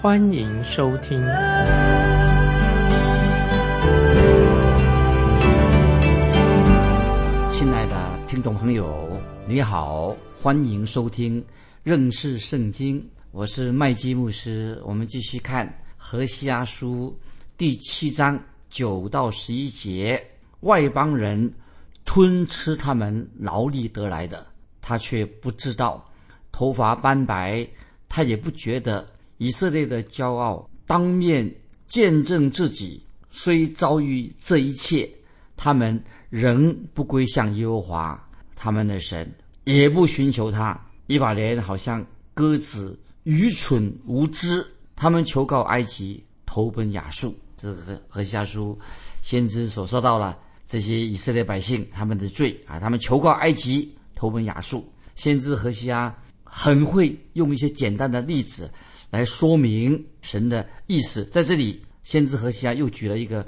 欢迎收听。亲爱的听众朋友，你好，欢迎收听认识圣经，我是麦基牧师。我们继续看何西阿书第七章九到十一节，外邦人。吞吃他们劳力得来的，他却不知道；头发斑白，他也不觉得。以色列的骄傲当面见证自己，虽遭遇这一切，他们仍不归向耶和华他们的神，也不寻求他。以法莲好像鸽子，愚蠢无知。他们求告埃及，投奔亚述。这个何西阿书先知所说到了。这些以色列百姓他们的罪啊，他们求告埃及，投奔亚述。先知何西阿很会用一些简单的例子来说明神的意思。在这里，先知何西阿又举了一个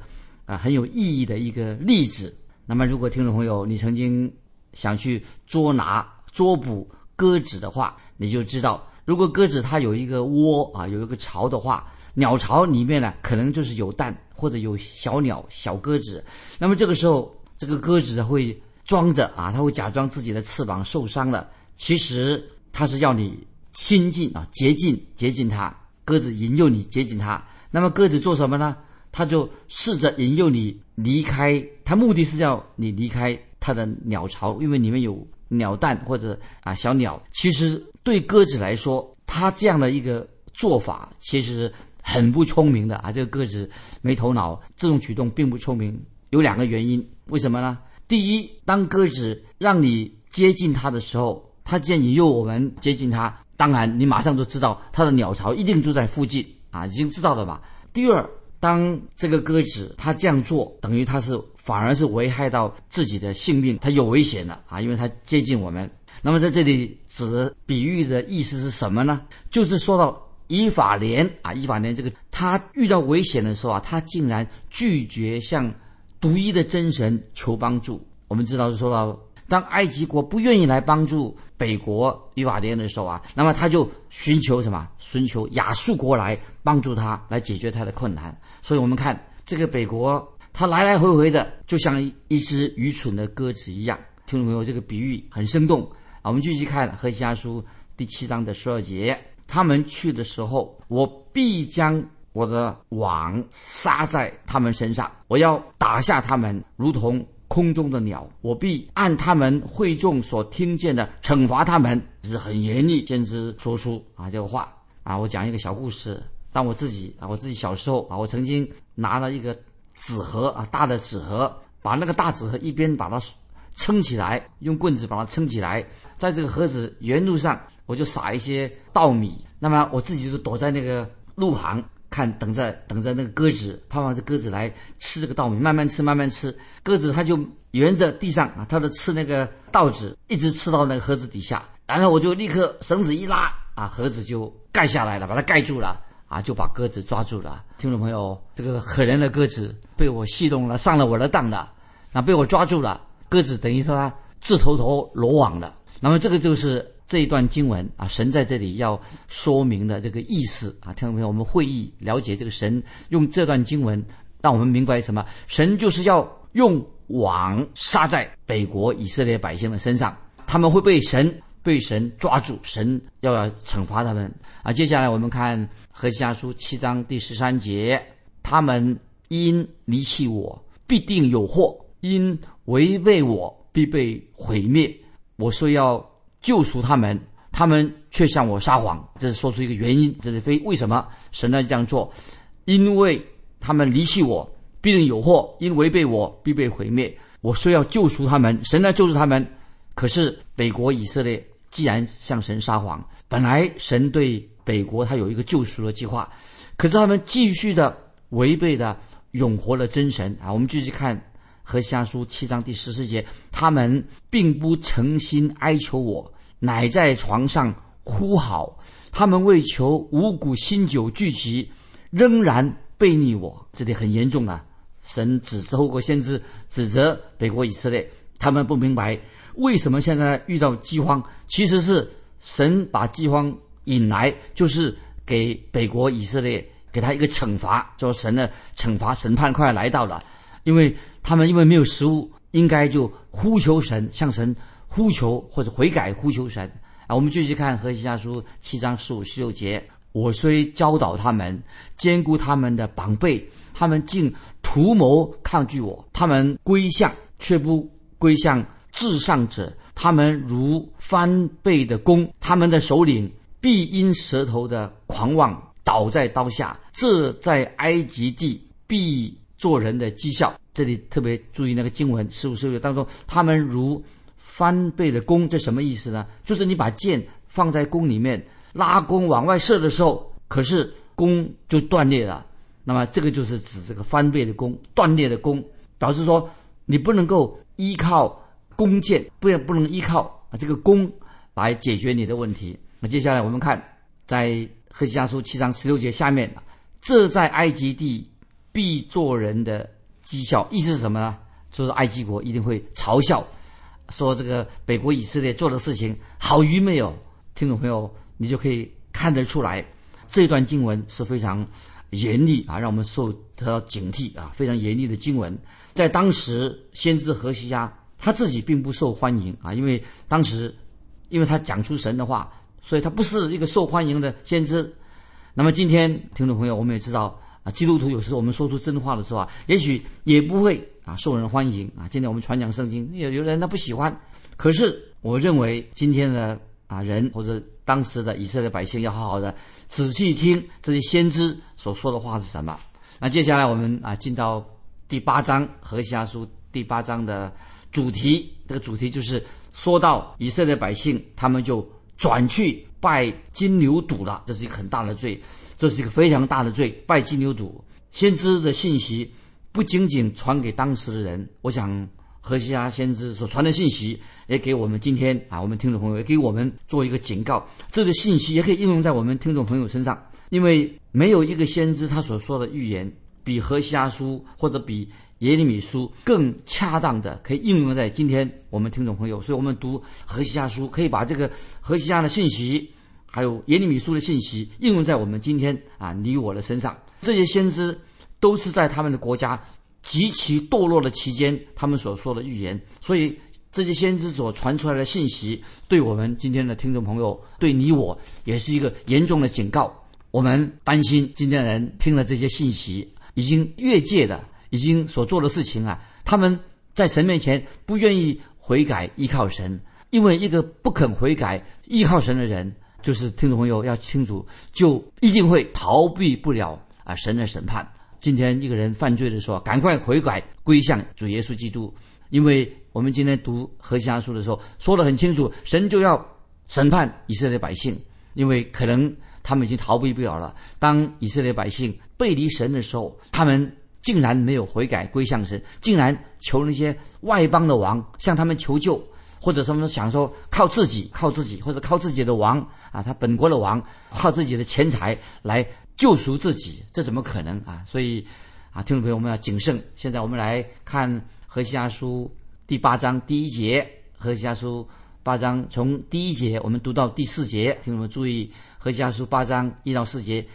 啊很有意义的一个例子。那么，如果听众朋友你曾经想去捉拿、捉捕鸽子的话，你就知道，如果鸽子它有一个窝啊，有一个巢的话，鸟巢里面呢可能就是有蛋。或者有小鸟、小鸽子，那么这个时候，这个鸽子会装着啊，它会假装自己的翅膀受伤了。其实它是要你亲近啊，接近接近它。鸽子引诱你接近它，那么鸽子做什么呢？它就试着引诱你离开，它目的是要你离开它的鸟巢，因为里面有鸟蛋或者啊小鸟。其实对鸽子来说，它这样的一个做法，其实。很不聪明的啊！这个鸽子没头脑，这种举动并不聪明。有两个原因，为什么呢？第一，当鸽子让你接近它的时候，它竟然引诱我们接近它，当然你马上就知道它的鸟巢一定住在附近啊，已经知道了吧？第二，当这个鸽子它这样做，等于它是反而是危害到自己的性命，它有危险了啊，因为它接近我们。那么在这里指的比喻的意思是什么呢？就是说到。以法莲啊，以法莲这个他遇到危险的时候啊，他竟然拒绝向独一的真神求帮助。我们知道是说到，当埃及国不愿意来帮助北国以法莲的时候啊，那么他就寻求什么？寻求亚述国来帮助他，来解决他的困难。所以我们看这个北国，他来来回回的，就像一只愚蠢的鸽子一样。听众朋友，这个比喻很生动。我们继续看《何西阿书》第七章的十二节。他们去的时候，我必将我的网撒在他们身上，我要打下他们，如同空中的鸟。我必按他们会众所听见的惩罚他们，是很严厉，先知说出啊这个话啊。我讲一个小故事，当我自己啊，我自己小时候啊，我曾经拿了一个纸盒啊，大的纸盒，把那个大纸盒一边把它撑起来，用棍子把它撑起来，在这个盒子原路上。我就撒一些稻米，那么我自己就躲在那个路旁看，等着等着那个鸽子，盼望这鸽子来吃这个稻米，慢慢吃慢慢吃。鸽子它就沿着地上啊，它的吃那个稻子，一直吃到那个盒子底下，然后我就立刻绳子一拉啊，盒子就盖下来了，把它盖住了啊，就把鸽子抓住了。听众朋友，这个可怜的鸽子被我戏弄了，上了我的当了，那被我抓住了，鸽子等于说它自投投罗网了。那么这个就是。这一段经文啊，神在这里要说明的这个意思啊，听众朋友，我们会议了解这个神用这段经文，让我们明白什么？神就是要用网撒在北国以色列百姓的身上，他们会被神被神抓住，神要要惩罚他们啊。接下来我们看何西阿书七章第十三节，他们因离弃我，必定有祸；因违背我，必被毁灭。我说要。救赎他们，他们却向我撒谎，这是说出一个原因，这是非为什么神呢这样做？因为他们离弃我，必定有祸；因违背我，必被毁灭。我说要救赎他们，神来救赎他们。可是北国以色列既然向神撒谎，本来神对北国他有一个救赎的计划，可是他们继续的违背了永活的真神啊！我们继续看和下书七章第十四节，他们并不诚心哀求我，乃在床上呼号，他们为求五谷新酒聚集，仍然背逆我。这里很严重了，神指透过先知指责北国以色列，他们不明白为什么现在遇到饥荒，其实是神把饥荒引来，就是给北国以色列。给他一个惩罚，说神的惩罚审判快要来到了，因为他们因为没有食物，应该就呼求神，向神呼求或者悔改呼求神啊。我们继续看何西家书七章十五十六节：我虽教导他们，兼顾他们的膀背，他们竟图谋抗拒我，他们归向却不归向至上者，他们如翻倍的弓，他们的首领必因舌头的狂妄。倒在刀下，这在埃及地必做人的绩效。这里特别注意那个经文十五十六当中，他们如翻倍的弓，这什么意思呢？就是你把箭放在弓里面，拉弓往外射的时候，可是弓就断裂了。那么这个就是指这个翻倍的弓，断裂的弓，表示说你不能够依靠弓箭，不要不能依靠啊这个弓来解决你的问题。那接下来我们看在。何西阿书七章十六节下面，这在埃及地必做人的讥笑，意思是什么呢？就是埃及国一定会嘲笑，说这个北国以色列做的事情好愚昧哦。听众朋友，你就可以看得出来，这段经文是非常严厉啊，让我们受得到警惕啊，非常严厉的经文。在当时，先知何西阿他自己并不受欢迎啊，因为当时，因为他讲出神的话。所以他不是一个受欢迎的先知。那么今天听众朋友，我们也知道啊，基督徒有时我们说出真话的时候啊，也许也不会啊受人欢迎啊。今天我们传讲圣经，有有人他不喜欢。可是我认为今天的啊人或者当时的以色列百姓要好好的仔细听这些先知所说的话是什么。那接下来我们啊进到第八章何西阿书第八章的主题，这个主题就是说到以色列百姓，他们就。转去拜金牛犊了，这是一个很大的罪，这是一个非常大的罪。拜金牛犊，先知的信息不仅仅传给当时的人，我想何西阿先知所传的信息也给我们今天啊，我们听众朋友也给我们做一个警告。这个信息也可以应用在我们听众朋友身上，因为没有一个先知他所说的预言比何西阿书或者比。耶利米书更恰当的可以应用在今天我们听众朋友，所以我们读何西阿书可以把这个何西阿的信息，还有耶利米书的信息应用在我们今天啊你我的身上。这些先知都是在他们的国家极其堕落的期间，他们所说的预言，所以这些先知所传出来的信息，对我们今天的听众朋友，对你我也是一个严重的警告。我们担心今天人听了这些信息，已经越界的。已经所做的事情啊，他们在神面前不愿意悔改依靠神，因为一个不肯悔改依靠神的人，就是听众朋友要清楚，就一定会逃避不了啊神的审判。今天一个人犯罪的时候，赶快悔改归向主耶稣基督，因为我们今天读何西阿书的时候说得很清楚，神就要审判以色列百姓，因为可能他们已经逃避不了了。当以色列百姓背离神的时候，他们。竟然没有悔改归向神，竟然求那些外邦的王向他们求救，或者他们想说靠自己、靠自己，或者靠自己的王啊，他本国的王靠自己的钱财来救赎自己，这怎么可能啊？所以啊，听众朋友，们要谨慎。现在我们来看何西阿书第八章第一节，何西阿书八章从第一节我们读到第四节，听众们注意，何西阿书八章一到四节，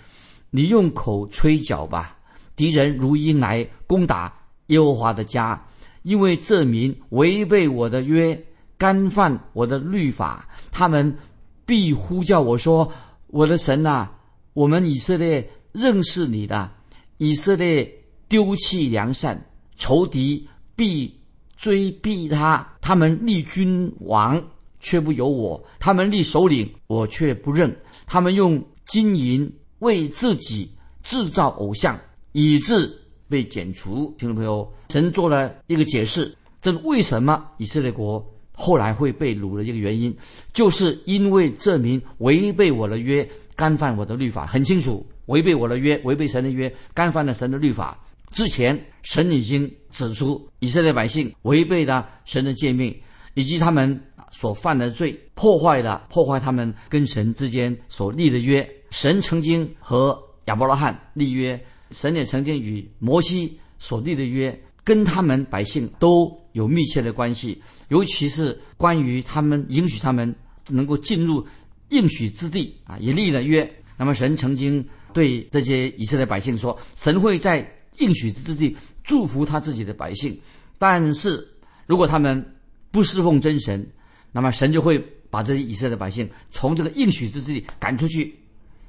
你用口吹角吧。敌人如因来攻打耶和华的家，因为这民违背我的约，干犯我的律法，他们必呼叫我说：“我的神呐，我们以色列认识你的。”以色列丢弃良善，仇敌必追逼他。他们立君王却不由我，他们立首领我却不认。他们用金银为自己制造偶像。以致被剪除。听众朋友，神做了一个解释，这为什么以色列国后来会被掳的一个原因，就是因为这名违背我的约，干犯我的律法。很清楚，违背我的约，违背神的约，干犯了神的律法。之前，神已经指出以色列百姓违背了神的诫命，以及他们所犯的罪，破坏了破坏他们跟神之间所立的约。神曾经和亚伯拉罕立约，神也曾经与摩西所立的约，跟他们百姓都有密切的关系。尤其是关于他们允许他们能够进入应许之地啊，也立了约。那么神曾经对这些以色列百姓说：“神会在。”应许之地祝福他自己的百姓，但是如果他们不侍奉真神，那么神就会把这些以色列百姓从这个应许之地赶出去。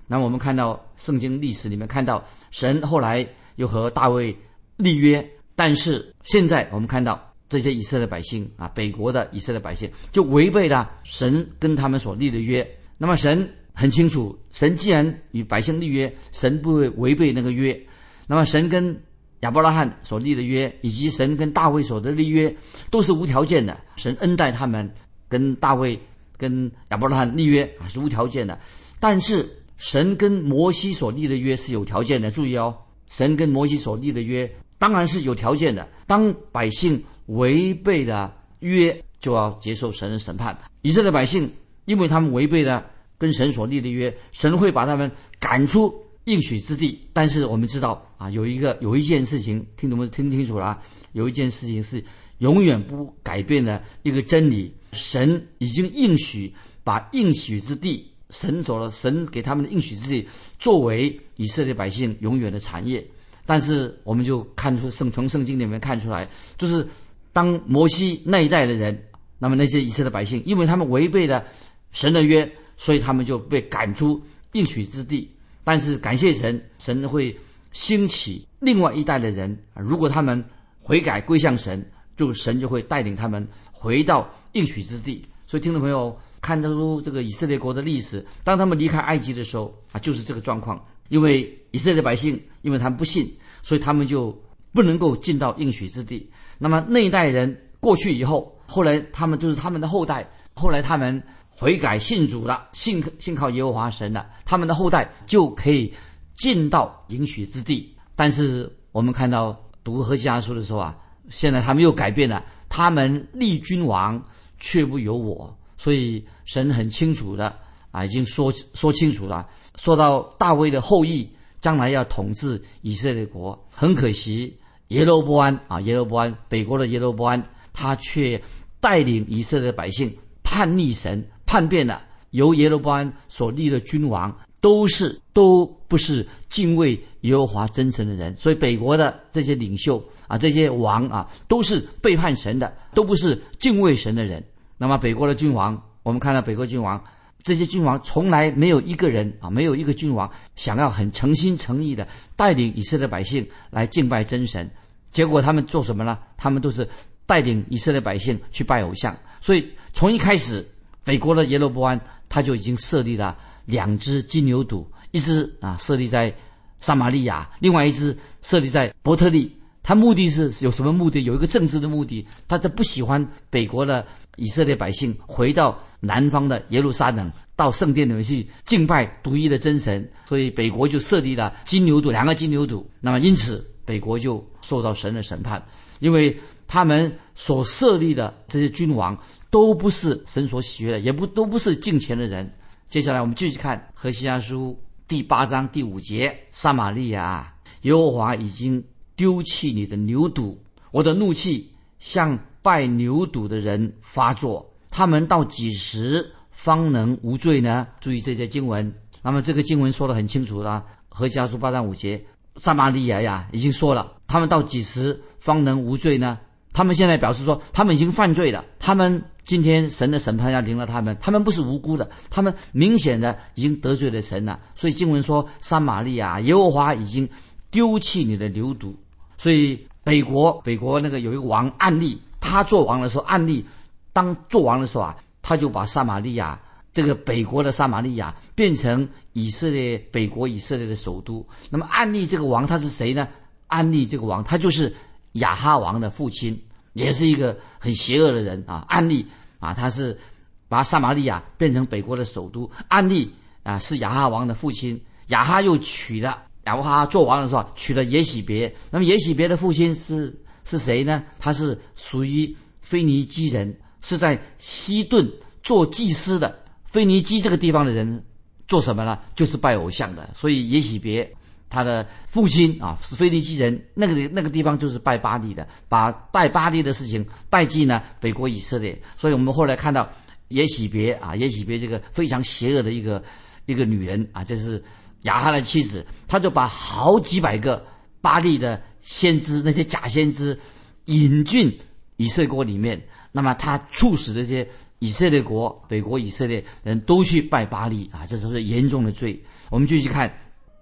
那我们看到圣经历史里面看到神后来又和大卫立约，但是现在我们看到这些以色列百姓啊，北国的以色列百姓就违背了神跟他们所立的约。那么神很清楚，神既然与百姓立约，神不会违背那个约。那么，神跟亚伯拉罕所立的约，以及神跟大卫所的立约，都是无条件的。神恩待他们，跟大卫、跟亚伯拉罕立约啊，是无条件的。但是，神跟摩西所立的约是有条件的。注意哦，神跟摩西所立的约当然是有条件的。当百姓违背了约，就要接受神的审判。以色列百姓，因为他们违背了跟神所立的约，神会把他们赶出。应许之地，但是我们知道啊，有一个有一件事情，听懂没？听清楚了啊！有一件事情是永远不改变的一个真理：神已经应许把应许之地，神走了，神给他们的应许之地，作为以色列百姓永远的产业。但是我们就看出圣从圣经里面看出来，就是当摩西那一代的人，那么那些以色列百姓，因为他们违背了神的约，所以他们就被赶出应许之地。但是感谢神，神会兴起另外一代的人！如果他们悔改归向神，就神就会带领他们回到应许之地。所以，听众朋友看得出这个以色列国的历史，当他们离开埃及的时候啊，就是这个状况。因为以色列百姓，因为他们不信，所以他们就不能够进到应许之地。那么那一代人过去以后，后来他们就是他们的后代，后来他们。悔改信主了，信信靠耶和华神了，他们的后代就可以进到应许之地。但是我们看到读何西阿书的时候啊，现在他们又改变了，他们立君王却不由我，所以神很清楚的啊，已经说说清楚了，说到大卫的后裔将来要统治以色列国。很可惜耶罗波安啊，耶罗波安北国的耶罗波安，他却带领以色列百姓叛逆神。叛变了，由耶罗波安所立的君王都是都不是敬畏耶和华真神的人，所以北国的这些领袖啊，这些王啊，都是背叛神的，都不是敬畏神的人。那么北国的君王，我们看到北国君王，这些君王从来没有一个人啊，没有一个君王想要很诚心诚意的带领以色列百姓来敬拜真神。结果他们做什么呢？他们都是带领以色列百姓去拜偶像。所以从一开始。北国的耶罗波安，他就已经设立了两只金牛犊，一只啊设立在撒玛利亚，另外一只设立在伯特利。他目的是有什么目的？有一个政治的目的，他他不喜欢北国的以色列百姓回到南方的耶路撒冷，到圣殿里面去敬拜独一的真神，所以北国就设立了金牛犊，两个金牛犊。那么因此，北国就受到神的审判，因为他们所设立的这些君王。都不是神所喜悦的，也不都不是敬虔的人。接下来我们继续看《何西阿书》第八章第五节：撒玛利亚，耶和华已经丢弃你的牛犊，我的怒气向拜牛犊的人发作。他们到几时方能无罪呢？注意这些经文。那么这个经文说的很清楚了，《何西阿书》八章五节，撒玛利亚呀，已经说了，他们到几时方能无罪呢？他们现在表示说，他们已经犯罪了，他们。今天神的审判要临了他们，他们不是无辜的，他们明显的已经得罪了神了。所以经文说，撒玛利亚耶和华已经丢弃你的牛犊。所以北国北国那个有一个王暗利，他做王的时候，暗利当做王的时候啊，他就把撒玛利亚这个北国的撒玛利亚变成以色列北国以色列的首都。那么暗利这个王他是谁呢？暗利这个王他就是亚哈王的父亲。也是一个很邪恶的人啊，安利啊，他是把撒玛利亚变成北国的首都。安利啊，是亚哈王的父亲，亚哈又娶了亚哈做王的时候娶了耶喜别。那么耶喜别的父亲是是谁呢？他是属于腓尼基人，是在西顿做祭司的。腓尼基这个地方的人做什么呢？就是拜偶像的。所以耶喜别他的父亲啊是腓尼基人，那个那个地方就是拜巴利的，把拜巴利的事情带进了北国以色列。所以我们后来看到。耶喜别啊，耶喜别这个非常邪恶的一个一个女人啊，这是亚哈的妻子，他就把好几百个巴利的先知，那些假先知引进以色列国里面，那么他促使这些以色列国北国以色列人都去拜巴利啊，这都是严重的罪。我们继续看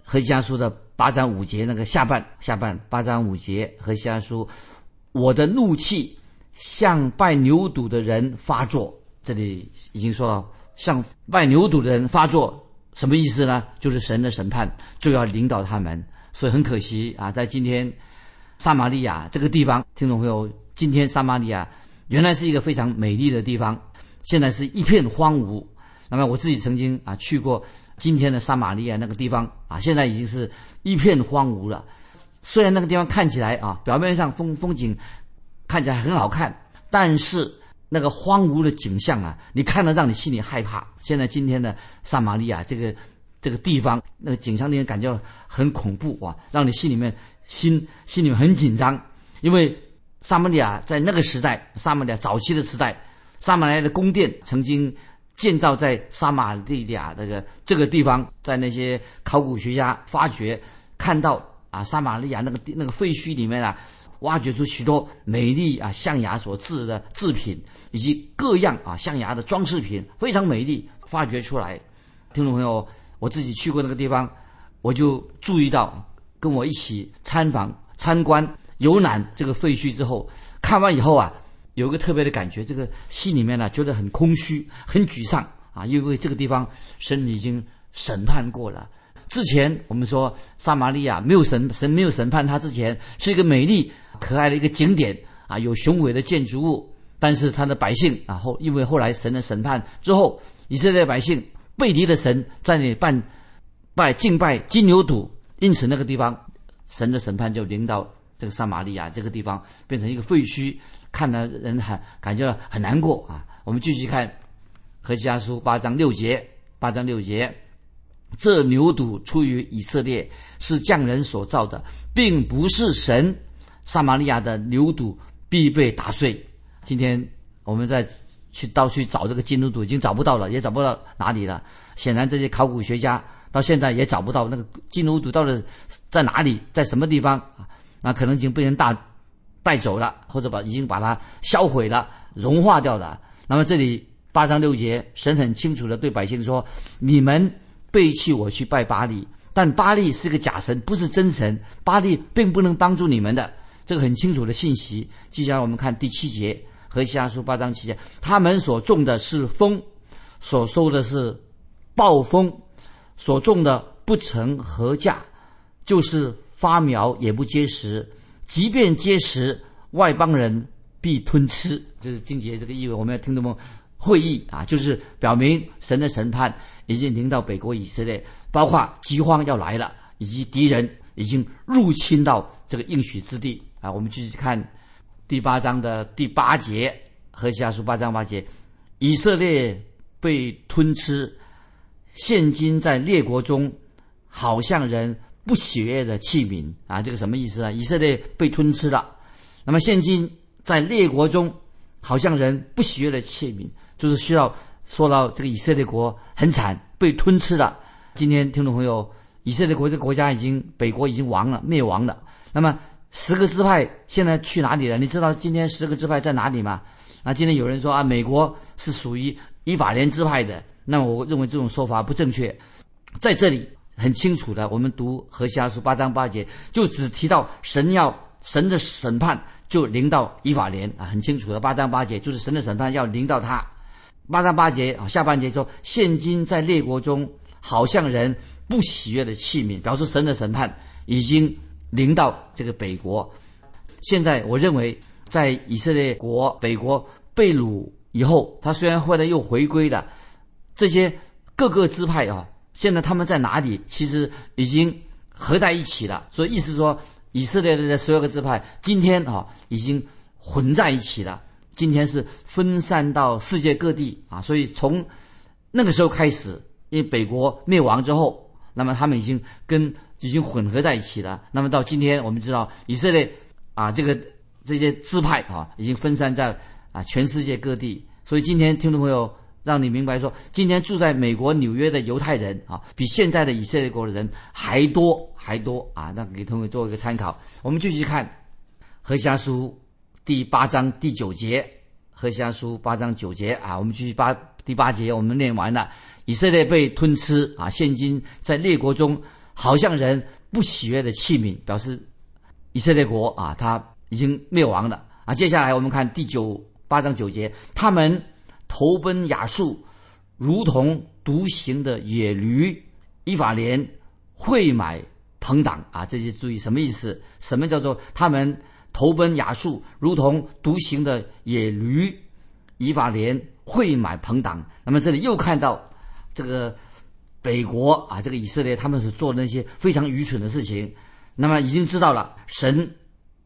何西阿书的八章五节那个下半下半八章五节何西阿书，我的怒气向拜牛犊的人发作。这里已经说到，向拜牛犊的人发作，什么意思呢？就是神的审判就要领导他们。所以很可惜啊，在今天撒玛利亚这个地方，听众朋友，今天撒玛利亚原来是一个非常美丽的地方，现在是一片荒芜。那么我自己曾经啊去过今天的撒玛利亚那个地方啊，现在已经是一片荒芜了。虽然那个地方看起来啊，表面上风风景看起来很好看，但是。那个荒芜的景象啊，你看了让你心里害怕。现在今天的撒玛利亚这个这个地方，那个景象令人感觉很恐怖啊，让你心里面心心里面很紧张。因为撒玛利亚在那个时代，撒玛利亚早期的时代，撒玛利亚的宫殿曾经建造在撒玛利亚这个这个地方，在那些考古学家发掘看到啊，撒玛利亚那个那个废墟里面啊。挖掘出许多美丽啊象牙所制的制品，以及各样啊象牙的装饰品，非常美丽。发掘出来，听众朋友，我自己去过那个地方，我就注意到，跟我一起参访、参观、游览这个废墟之后，看完以后啊，有个特别的感觉，这个心里面呢觉得很空虚、很沮丧啊，因为这个地方神已经审判过了。之前我们说撒玛利亚没有神，神没有审判他之前是一个美丽。可爱的一个景点啊，有雄伟的建筑物，但是他的百姓啊后因为后来神的审判之后，以色列百姓背离了神，在那里拜拜敬拜金牛犊，因此那个地方神的审判就临到这个撒玛利亚这个地方，变成一个废墟，看了人很感觉很难过啊。我们继续看何西阿书八章六节，八章六节，这牛犊出于以色列，是匠人所造的，并不是神。撒玛利亚的牛犊必被打碎。今天我们在去到处找这个金牛犊，已经找不到了，也找不到哪里了。显然，这些考古学家到现在也找不到那个金牛犊到底在哪里，在什么地方啊？那可能已经被人大带走了，或者把已经把它销毁了、融化掉了。那么这里八章六节，神很清楚的对百姓说：“你们背弃我去拜巴利，但巴利是个假神，不是真神。巴利并不能帮助你们的。”这个很清楚的信息。接下来我们看第七节和西阿书八章七节，他们所种的是风，所收的是暴风，所种的不成禾价，就是发苗也不结实，即便结实，外邦人必吞吃。这是经节这个意味，我们要听懂吗？会议啊，就是表明神的审判已经临到北国以色列，包括饥荒要来了，以及敌人已经入侵到这个应许之地。啊，我们继续看第八章的第八节和下书八章八节，以色列被吞吃，现今在列国中，好像人不喜悦的器皿啊，这个什么意思啊？以色列被吞吃了，那么现今在列国中，好像人不喜悦的器皿，就是需要说到这个以色列国很惨，被吞吃了。今天听众朋友，以色列国这个国家已经北国已经亡了，灭亡了，那么。十个支派现在去哪里了？你知道今天十个支派在哪里吗？啊，今天有人说啊，美国是属于以法莲支派的，那我认为这种说法不正确。在这里很清楚的，我们读何西阿书八章八节，就只提到神要神的审判就临到以法莲啊，很清楚的八章八节就是神的审判要临到他。八章八节啊，下半节说现今在列国中，好像人不喜悦的器皿，表示神的审判已经。临到这个北国，现在我认为，在以色列国北国被掳以后，他虽然后来又回归了，这些各个支派啊，现在他们在哪里？其实已经合在一起了。所以意思说，以色列的这十二个支派今天啊已经混在一起了。今天是分散到世界各地啊。所以从那个时候开始，因为北国灭亡之后，那么他们已经跟已经混合在一起了。那么到今天，我们知道以色列啊这个这些支派啊已经分散在啊全世界各地。所以今天听众朋友。让你明白说，今天住在美国纽约的犹太人啊，比现在的以色列国的人还多还多啊！那给同学做一个参考。我们继续看《何西阿书》第八章第九节，《何西阿书》八章九节啊，我们继续八第八节，我们念完了。以色列被吞吃啊，现今在列国中好像人不喜悦的器皿，表示以色列国啊，他已经灭亡了啊。接下来我们看第九八章九节，他们。投奔亚述，如同独行的野驴；以法莲会买朋党啊！这些注意什么意思？什么叫做他们投奔亚述，如同独行的野驴；以法莲会买朋党。那么这里又看到这个北国啊，这个以色列他们是做的那些非常愚蠢的事情。那么已经知道了，神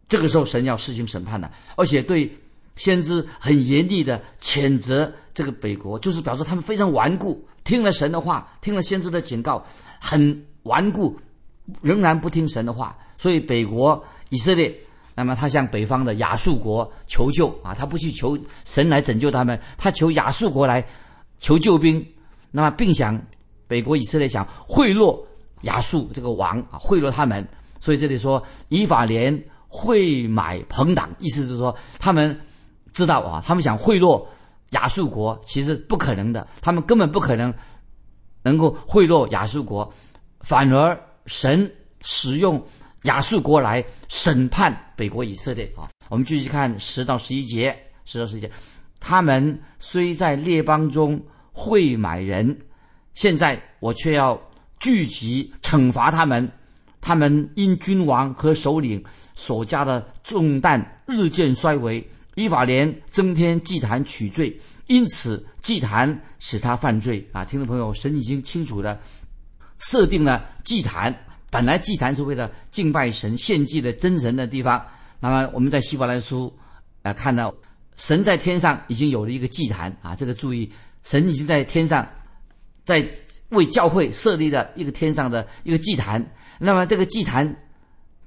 这个时候神要施行审判的，而且对。先知很严厉的谴责这个北国，就是表示他们非常顽固，听了神的话，听了先知的警告，很顽固，仍然不听神的话。所以北国以色列，那么他向北方的亚述国求救啊，他不去求神来拯救他们，他求亚述国来求救兵。那么并想北国以色列想贿赂亚述这个王啊，贿赂他们。所以这里说以法莲会买朋党，意思是说他们。知道啊，他们想贿赂亚述国，其实不可能的，他们根本不可能能够贿赂亚述国，反而神使用亚述国来审判北国以色列啊。我们继续看十到十一节，十到十一节，他们虽在列邦中会买人，现在我却要聚集惩罚他们，他们因君王和首领所加的重担日渐衰微。依法连增添祭坛取罪，因此祭坛使他犯罪啊！听众朋友，神已经清楚的设定了祭坛。本来祭坛是为了敬拜神、献祭的真神的地方。那么我们在希伯来书啊看到，神在天上已经有了一个祭坛啊！这个注意，神已经在天上，在为教会设立了一个天上的一个祭坛。那么这个祭坛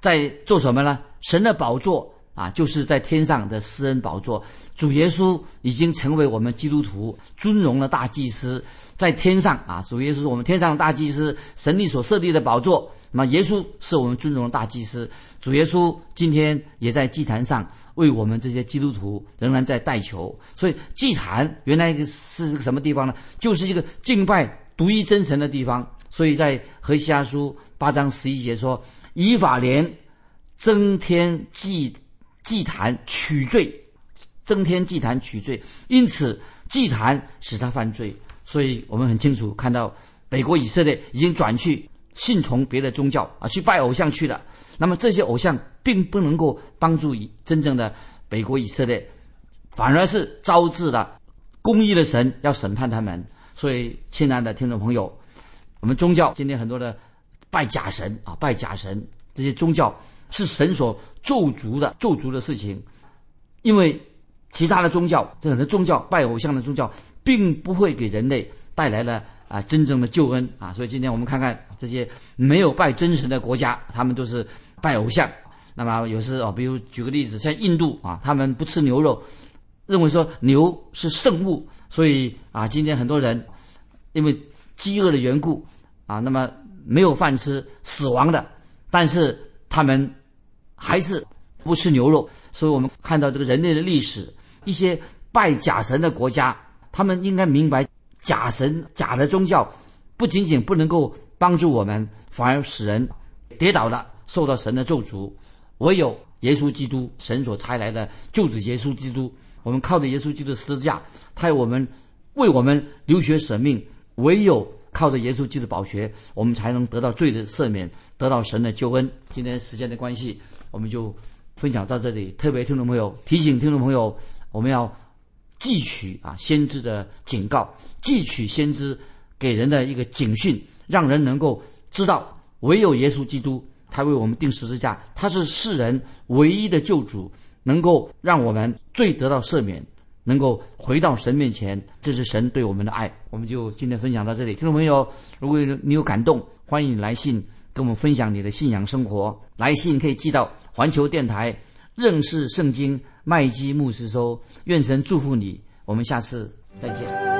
在做什么呢？神的宝座。啊，就是在天上的施恩宝座，主耶稣已经成为我们基督徒尊荣的大祭司，在天上啊，主耶稣是我们天上的大祭司，神力所设立的宝座。那么耶稣是我们尊荣的大祭司，主耶稣今天也在祭坛上为我们这些基督徒仍然在代求。所以祭坛原来是个什么地方呢？就是一个敬拜独一真神的地方。所以在何西阿书八章十一节说：“以法莲增添祭。”祭坛取罪，增添祭坛取罪，因此祭坛使他犯罪。所以我们很清楚看到，北国以色列已经转去信从别的宗教啊，去拜偶像去了。那么这些偶像并不能够帮助以真正的北国以色列，反而是招致了公义的神要审判他们。所以，亲爱的听众朋友，我们宗教今天很多的拜假神啊，拜假神这些宗教。是神所咒诅的咒诅的事情，因为其他的宗教，这很多宗教拜偶像的宗教，并不会给人类带来了啊真正的救恩啊。所以今天我们看看这些没有拜真神的国家，他们都是拜偶像。那么有时哦，比如举个例子，像印度啊，他们不吃牛肉，认为说牛是圣物，所以啊，今天很多人因为饥饿的缘故啊，那么没有饭吃，死亡的，但是他们。还是不吃牛肉，所以我们看到这个人类的历史，一些拜假神的国家，他们应该明白，假神、假的宗教，不仅仅不能够帮助我们，反而使人跌倒了，受到神的咒诅。唯有耶稣基督，神所差来的救主耶稣基督，我们靠着耶稣基督的十字架，他为我们为我们流血舍命，唯有。靠着耶稣基督的宝血，我们才能得到罪的赦免，得到神的救恩。今天时间的关系，我们就分享到这里。特别听众朋友提醒听众朋友，我们要汲取啊先知的警告，汲取先知给人的一个警训，让人能够知道，唯有耶稣基督，他为我们定十字架，他是世人唯一的救主，能够让我们罪得到赦免，能够回到神面前。这是神对我们的爱。我们就今天分享到这里，听众朋友，如果你有感动，欢迎来信跟我们分享你的信仰生活。来信可以寄到环球电台认识圣经麦基牧师收。愿神祝福你，我们下次再见。